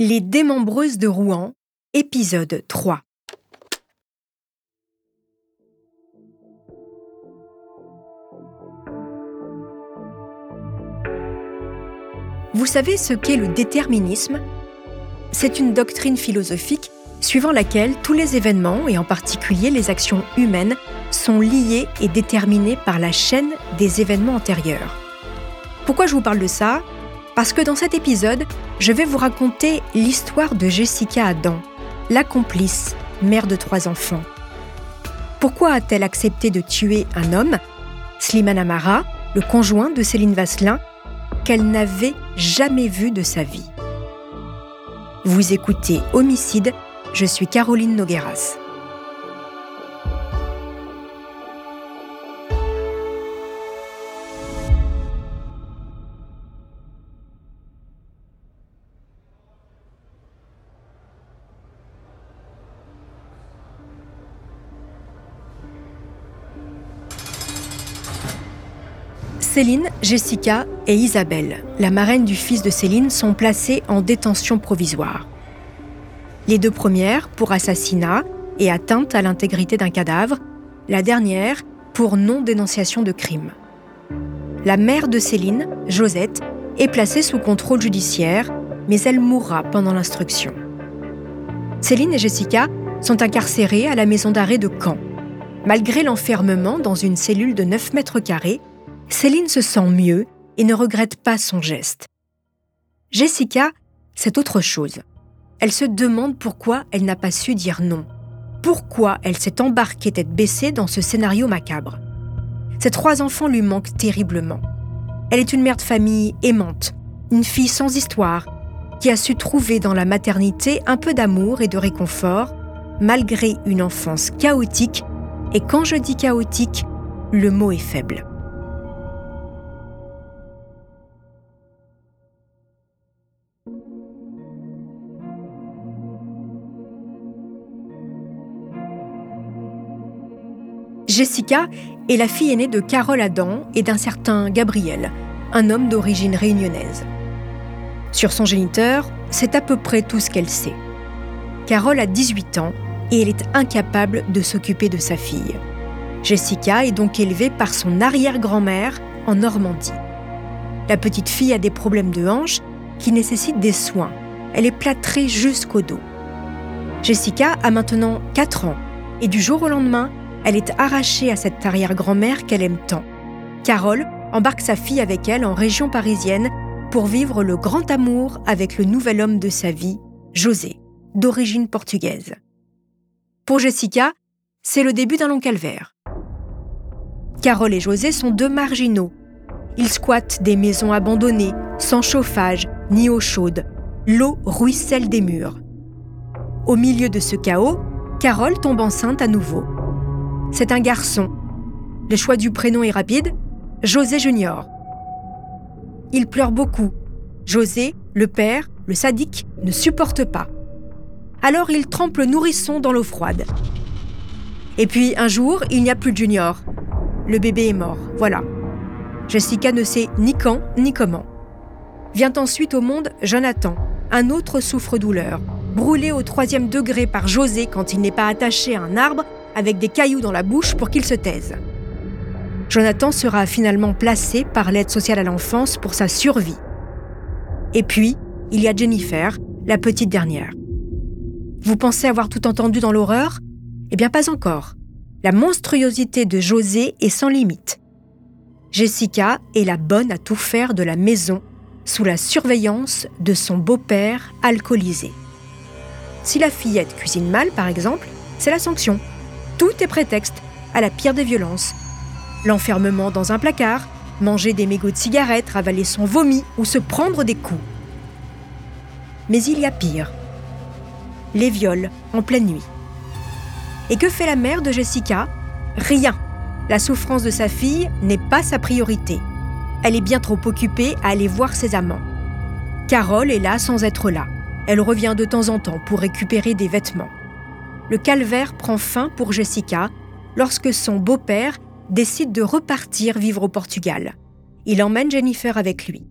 Les démembreuses de Rouen, épisode 3. Vous savez ce qu'est le déterminisme? C'est une doctrine philosophique suivant laquelle tous les événements, et en particulier les actions humaines, sont liés et déterminés par la chaîne des événements antérieurs. Pourquoi je vous parle de ça? Parce que dans cet épisode, je vais vous raconter l'histoire de Jessica Adam, la complice, mère de trois enfants. Pourquoi a-t-elle accepté de tuer un homme, Slimane Amara, le conjoint de Céline Vasselin, qu'elle n'avait jamais vu de sa vie? Vous écoutez Homicide, je suis Caroline Nogueras. Céline, Jessica et Isabelle, la marraine du fils de Céline, sont placées en détention provisoire. Les deux premières pour assassinat et atteinte à l'intégrité d'un cadavre, la dernière pour non-dénonciation de crime. La mère de Céline, Josette, est placée sous contrôle judiciaire, mais elle mourra pendant l'instruction. Céline et Jessica sont incarcérées à la maison d'arrêt de Caen. Malgré l'enfermement dans une cellule de 9 mètres carrés, Céline se sent mieux et ne regrette pas son geste. Jessica, c'est autre chose. Elle se demande pourquoi elle n'a pas su dire non. Pourquoi elle s'est embarquée tête baissée dans ce scénario macabre. Ses trois enfants lui manquent terriblement. Elle est une mère de famille aimante, une fille sans histoire, qui a su trouver dans la maternité un peu d'amour et de réconfort, malgré une enfance chaotique, et quand je dis chaotique, le mot est faible. Jessica est la fille aînée de Carole Adam et d'un certain Gabriel, un homme d'origine réunionnaise. Sur son géniteur, c'est à peu près tout ce qu'elle sait. Carole a 18 ans et elle est incapable de s'occuper de sa fille. Jessica est donc élevée par son arrière-grand-mère en Normandie. La petite fille a des problèmes de hanche qui nécessitent des soins. Elle est plâtrée jusqu'au dos. Jessica a maintenant 4 ans et du jour au lendemain, elle est arrachée à cette arrière-grand-mère qu'elle aime tant. Carole embarque sa fille avec elle en région parisienne pour vivre le grand amour avec le nouvel homme de sa vie, José, d'origine portugaise. Pour Jessica, c'est le début d'un long calvaire. Carole et José sont deux marginaux. Ils squattent des maisons abandonnées, sans chauffage ni eau chaude. L'eau ruisselle des murs. Au milieu de ce chaos, Carole tombe enceinte à nouveau. C'est un garçon. Le choix du prénom est rapide, José Junior. Il pleure beaucoup. José, le père, le sadique, ne supporte pas. Alors il trempe le nourrisson dans l'eau froide. Et puis un jour, il n'y a plus de Junior. Le bébé est mort, voilà. Jessica ne sait ni quand ni comment. Vient ensuite au monde Jonathan, un autre souffre-douleur, brûlé au troisième degré par José quand il n'est pas attaché à un arbre avec des cailloux dans la bouche pour qu'il se taise. Jonathan sera finalement placé par l'aide sociale à l'enfance pour sa survie. Et puis, il y a Jennifer, la petite dernière. Vous pensez avoir tout entendu dans l'horreur? Eh bien pas encore. La monstruosité de José est sans limite. Jessica est la bonne à tout faire de la maison sous la surveillance de son beau-père alcoolisé. Si la fillette cuisine mal, par exemple, c'est la sanction. Tout est prétexte à la pire des violences. L'enfermement dans un placard, manger des mégots de cigarettes, ravaler son vomi ou se prendre des coups. Mais il y a pire. Les viols en pleine nuit. Et que fait la mère de Jessica? Rien. La souffrance de sa fille n'est pas sa priorité. Elle est bien trop occupée à aller voir ses amants. Carole est là sans être là. Elle revient de temps en temps pour récupérer des vêtements. Le calvaire prend fin pour Jessica lorsque son beau-père décide de repartir vivre au Portugal. Il emmène Jennifer avec lui.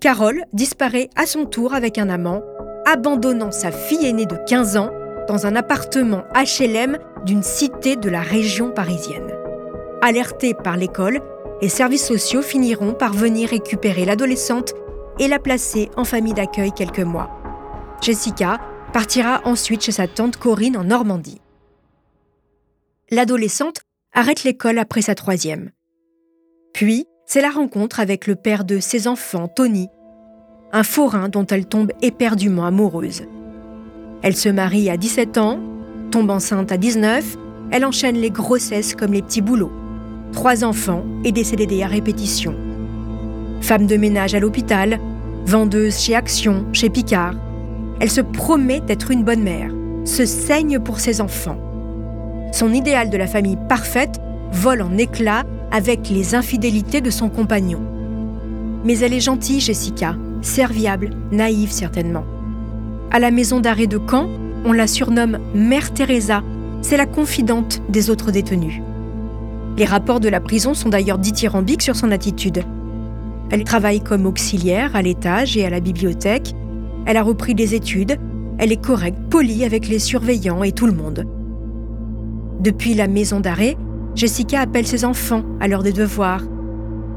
Carole disparaît à son tour avec un amant, abandonnant sa fille aînée de 15 ans dans un appartement HLM d'une cité de la région parisienne. Alertés par l'école, les services sociaux finiront par venir récupérer l'adolescente et la placer en famille d'accueil quelques mois. Jessica partira ensuite chez sa tante Corinne en Normandie. L'adolescente arrête l'école après sa troisième. Puis, c'est la rencontre avec le père de ses enfants, Tony, un forain dont elle tombe éperdument amoureuse. Elle se marie à 17 ans, tombe enceinte à 19, elle enchaîne les grossesses comme les petits boulots. Trois enfants et des à répétition. Femme de ménage à l'hôpital, vendeuse chez Action, chez Picard. Elle se promet d'être une bonne mère, se saigne pour ses enfants. Son idéal de la famille parfaite vole en éclats avec les infidélités de son compagnon. Mais elle est gentille, Jessica, serviable, naïve certainement. À la maison d'arrêt de Caen, on la surnomme Mère Teresa, c'est la confidente des autres détenus. Les rapports de la prison sont d'ailleurs dithyrambiques sur son attitude. Elle travaille comme auxiliaire à l'étage et à la bibliothèque. Elle a repris des études. Elle est correcte, polie avec les surveillants et tout le monde. Depuis la maison d'arrêt, Jessica appelle ses enfants à l'heure des devoirs.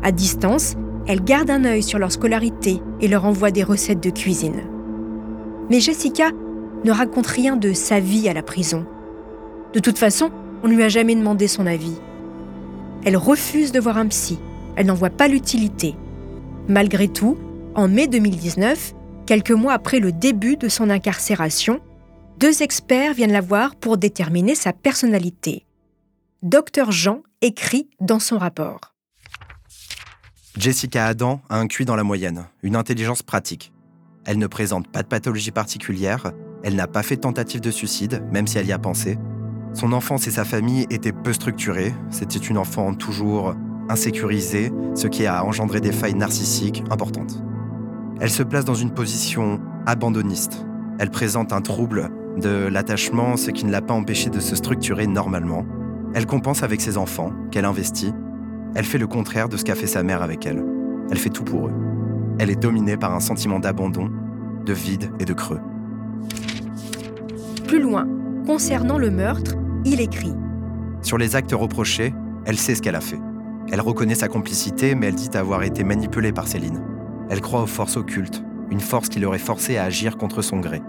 À distance, elle garde un œil sur leur scolarité et leur envoie des recettes de cuisine. Mais Jessica ne raconte rien de sa vie à la prison. De toute façon, on ne lui a jamais demandé son avis. Elle refuse de voir un psy. Elle n'en voit pas l'utilité. Malgré tout, en mai 2019, quelques mois après le début de son incarcération, deux experts viennent la voir pour déterminer sa personnalité. Docteur Jean écrit dans son rapport. Jessica Adam a un QI dans la moyenne, une intelligence pratique. Elle ne présente pas de pathologie particulière, elle n'a pas fait tentative de suicide, même si elle y a pensé. Son enfance et sa famille étaient peu structurées, c'était une enfant toujours insécurisée, ce qui a engendré des failles narcissiques importantes. Elle se place dans une position abandonniste. Elle présente un trouble de l'attachement, ce qui ne l'a pas empêché de se structurer normalement. Elle compense avec ses enfants, qu'elle investit. Elle fait le contraire de ce qu'a fait sa mère avec elle. Elle fait tout pour eux. Elle est dominée par un sentiment d'abandon, de vide et de creux. Plus loin, concernant le meurtre, il écrit Sur les actes reprochés, elle sait ce qu'elle a fait. Elle reconnaît sa complicité, mais elle dit avoir été manipulée par Céline. Elle croit aux forces occultes, une force qui l'aurait forcée à agir contre son gré.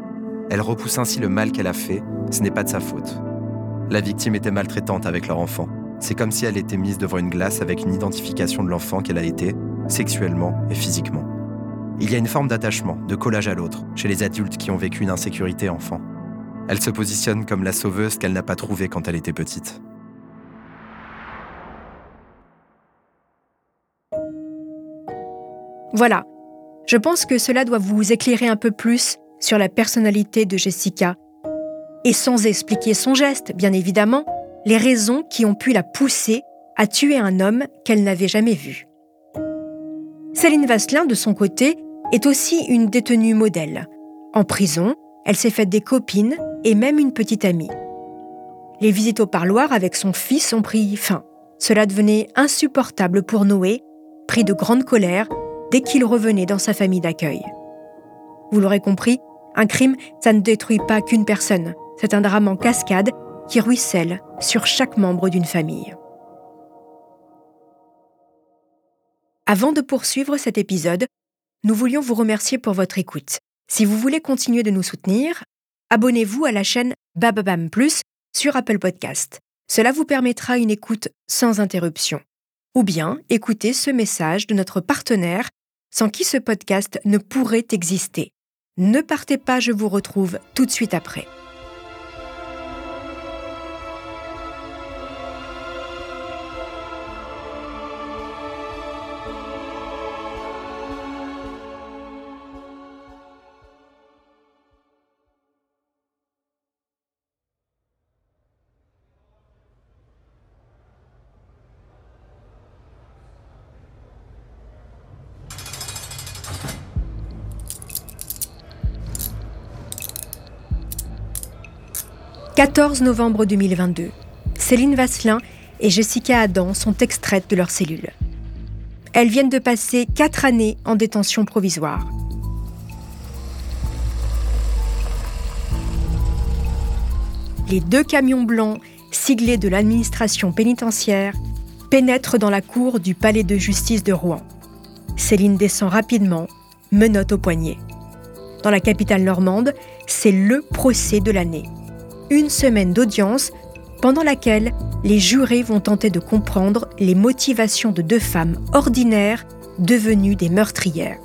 Elle repousse ainsi le mal qu'elle a fait, ce n'est pas de sa faute. La victime était maltraitante avec leur enfant. C'est comme si elle était mise devant une glace avec une identification de l'enfant qu'elle a été, sexuellement et physiquement. Il y a une forme d'attachement, de collage à l'autre, chez les adultes qui ont vécu une insécurité enfant. Elle se positionne comme la sauveuse qu'elle n'a pas trouvée quand elle était petite. Voilà. Je pense que cela doit vous éclairer un peu plus sur la personnalité de Jessica. Et sans expliquer son geste, bien évidemment, les raisons qui ont pu la pousser à tuer un homme qu'elle n'avait jamais vu. Céline Vasselin, de son côté, est aussi une détenue modèle. En prison, elle s'est faite des copines et même une petite amie. Les visites au parloir avec son fils ont pris fin. Cela devenait insupportable pour Noé, pris de grande colère dès qu'il revenait dans sa famille d'accueil. Vous l'aurez compris, un crime, ça ne détruit pas qu'une personne. C'est un drame en cascade qui ruisselle sur chaque membre d'une famille. Avant de poursuivre cet épisode, nous voulions vous remercier pour votre écoute. Si vous voulez continuer de nous soutenir, abonnez-vous à la chaîne Bababam Plus sur Apple Podcast. Cela vous permettra une écoute sans interruption. Ou bien écoutez ce message de notre partenaire sans qui ce podcast ne pourrait exister. Ne partez pas, je vous retrouve tout de suite après. 14 novembre 2022. Céline Vasselin et Jessica Adam sont extraites de leur cellule. Elles viennent de passer quatre années en détention provisoire. Les deux camions blancs siglés de l'administration pénitentiaire pénètrent dans la cour du palais de justice de Rouen. Céline descend rapidement, menotte au poignet. Dans la capitale normande, c'est le procès de l'année. Une semaine d'audience pendant laquelle les jurés vont tenter de comprendre les motivations de deux femmes ordinaires devenues des meurtrières.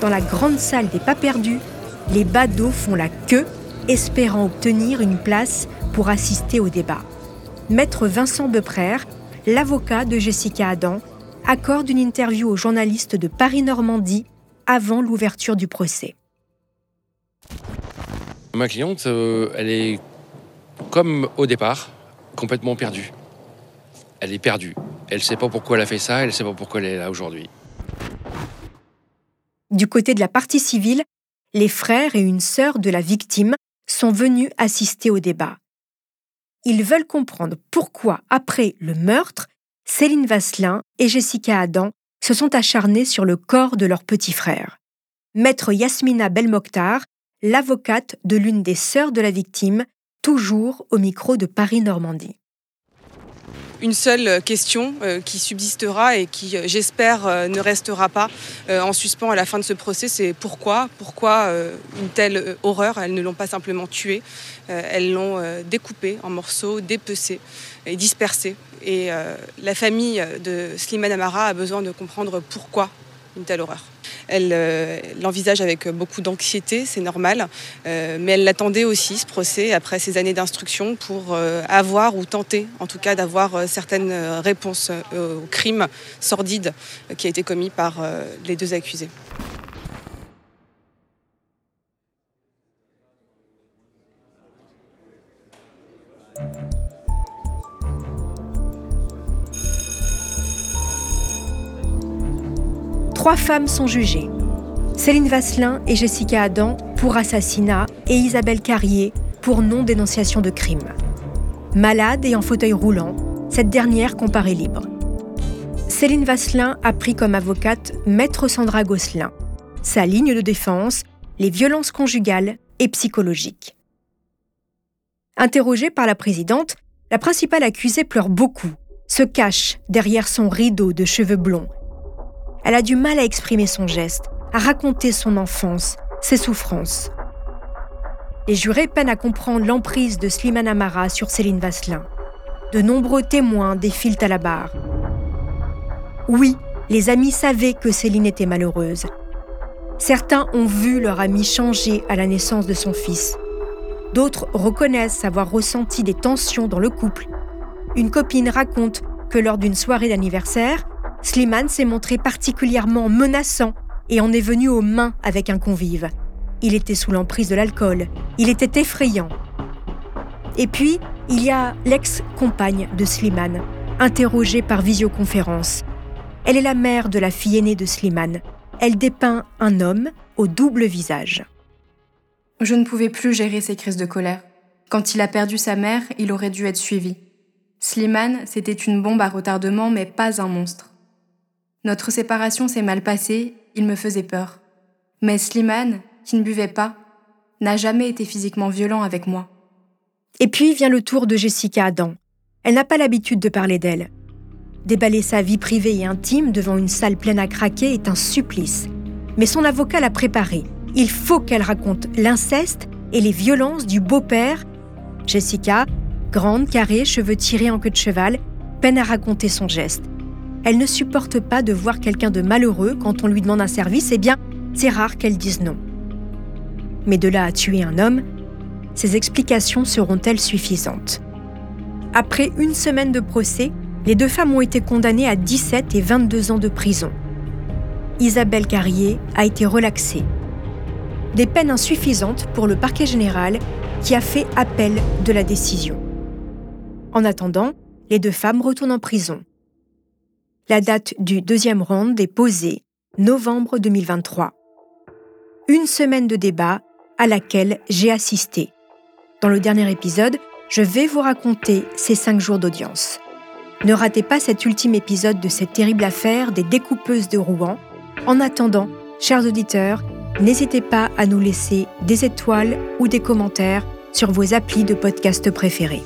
Dans la grande salle des pas perdus, les badauds font la queue, espérant obtenir une place pour assister au débat. Maître Vincent Beprère, l'avocat de Jessica Adam, accorde une interview aux journalistes de Paris-Normandie avant l'ouverture du procès. Ma cliente, euh, elle est comme au départ, complètement perdue. Elle est perdue. Elle ne sait pas pourquoi elle a fait ça, elle ne sait pas pourquoi elle est là aujourd'hui. Du côté de la partie civile, les frères et une sœur de la victime sont venus assister au débat. Ils veulent comprendre pourquoi, après le meurtre, Céline Vasselin et Jessica Adam se sont acharnés sur le corps de leur petit frère. Maître Yasmina Belmokhtar, l'avocate de l'une des sœurs de la victime, toujours au micro de Paris-Normandie. Une seule question euh, qui subsistera et qui, euh, j'espère, euh, ne restera pas en suspens à la fin de ce procès, c'est pourquoi, pourquoi une telle horreur Elles ne l'ont pas simplement tué, elles l'ont découpé en morceaux, dépecé et dispersé. Et la famille de Slimane Amara a besoin de comprendre pourquoi une telle horreur. Elle euh, l'envisage avec beaucoup d'anxiété, c'est normal, euh, mais elle l'attendait aussi, ce procès, après ces années d'instruction, pour euh, avoir ou tenter, en tout cas, d'avoir certaines réponses au crime sordide qui a été commis par les deux accusés. Trois femmes sont jugées. Céline Vasselin et Jessica Adam pour assassinat et Isabelle Carrier pour non-dénonciation de crime. Malade et en fauteuil roulant, cette dernière comparée libre. Céline Vasselin a pris comme avocate Maître Sandra Gosselin. Sa ligne de défense, les violences conjugales et psychologiques. Interrogée par la présidente, la principale accusée pleure beaucoup, se cache derrière son rideau de cheveux blonds elle a du mal à exprimer son geste, à raconter son enfance, ses souffrances. Les jurés peinent à comprendre l'emprise de Slimane Amara sur Céline Vasselin. De nombreux témoins défilent à la barre. Oui, les amis savaient que Céline était malheureuse. Certains ont vu leur ami changer à la naissance de son fils. D'autres reconnaissent avoir ressenti des tensions dans le couple. Une copine raconte que lors d'une soirée d'anniversaire, Slimane s'est montré particulièrement menaçant et en est venu aux mains avec un convive. Il était sous l'emprise de l'alcool. Il était effrayant. Et puis, il y a l'ex-compagne de Slimane, interrogée par visioconférence. Elle est la mère de la fille aînée de Slimane. Elle dépeint un homme au double visage. Je ne pouvais plus gérer ses crises de colère. Quand il a perdu sa mère, il aurait dû être suivi. Slimane, c'était une bombe à retardement, mais pas un monstre. Notre séparation s'est mal passée, il me faisait peur. Mais Slimane, qui ne buvait pas, n'a jamais été physiquement violent avec moi. Et puis vient le tour de Jessica Adam. Elle n'a pas l'habitude de parler d'elle. Déballer sa vie privée et intime devant une salle pleine à craquer est un supplice. Mais son avocat l'a préparée. Il faut qu'elle raconte l'inceste et les violences du beau-père. Jessica, grande, carrée, cheveux tirés en queue de cheval, peine à raconter son geste. Elle ne supporte pas de voir quelqu'un de malheureux quand on lui demande un service, eh bien, c'est rare qu'elle dise non. Mais de là à tuer un homme, ces explications seront-elles suffisantes? Après une semaine de procès, les deux femmes ont été condamnées à 17 et 22 ans de prison. Isabelle Carrier a été relaxée. Des peines insuffisantes pour le parquet général qui a fait appel de la décision. En attendant, les deux femmes retournent en prison. La date du deuxième round est posée, novembre 2023. Une semaine de débat à laquelle j'ai assisté, Dans le dernier épisode, je vais vous raconter ces cinq jours d'audience. Ne ratez pas cet ultime épisode de cette terrible affaire des découpeuses de Rouen. En attendant, chers auditeurs, n'hésitez pas à nous laisser des étoiles ou des commentaires sur vos applis de podcast préférés.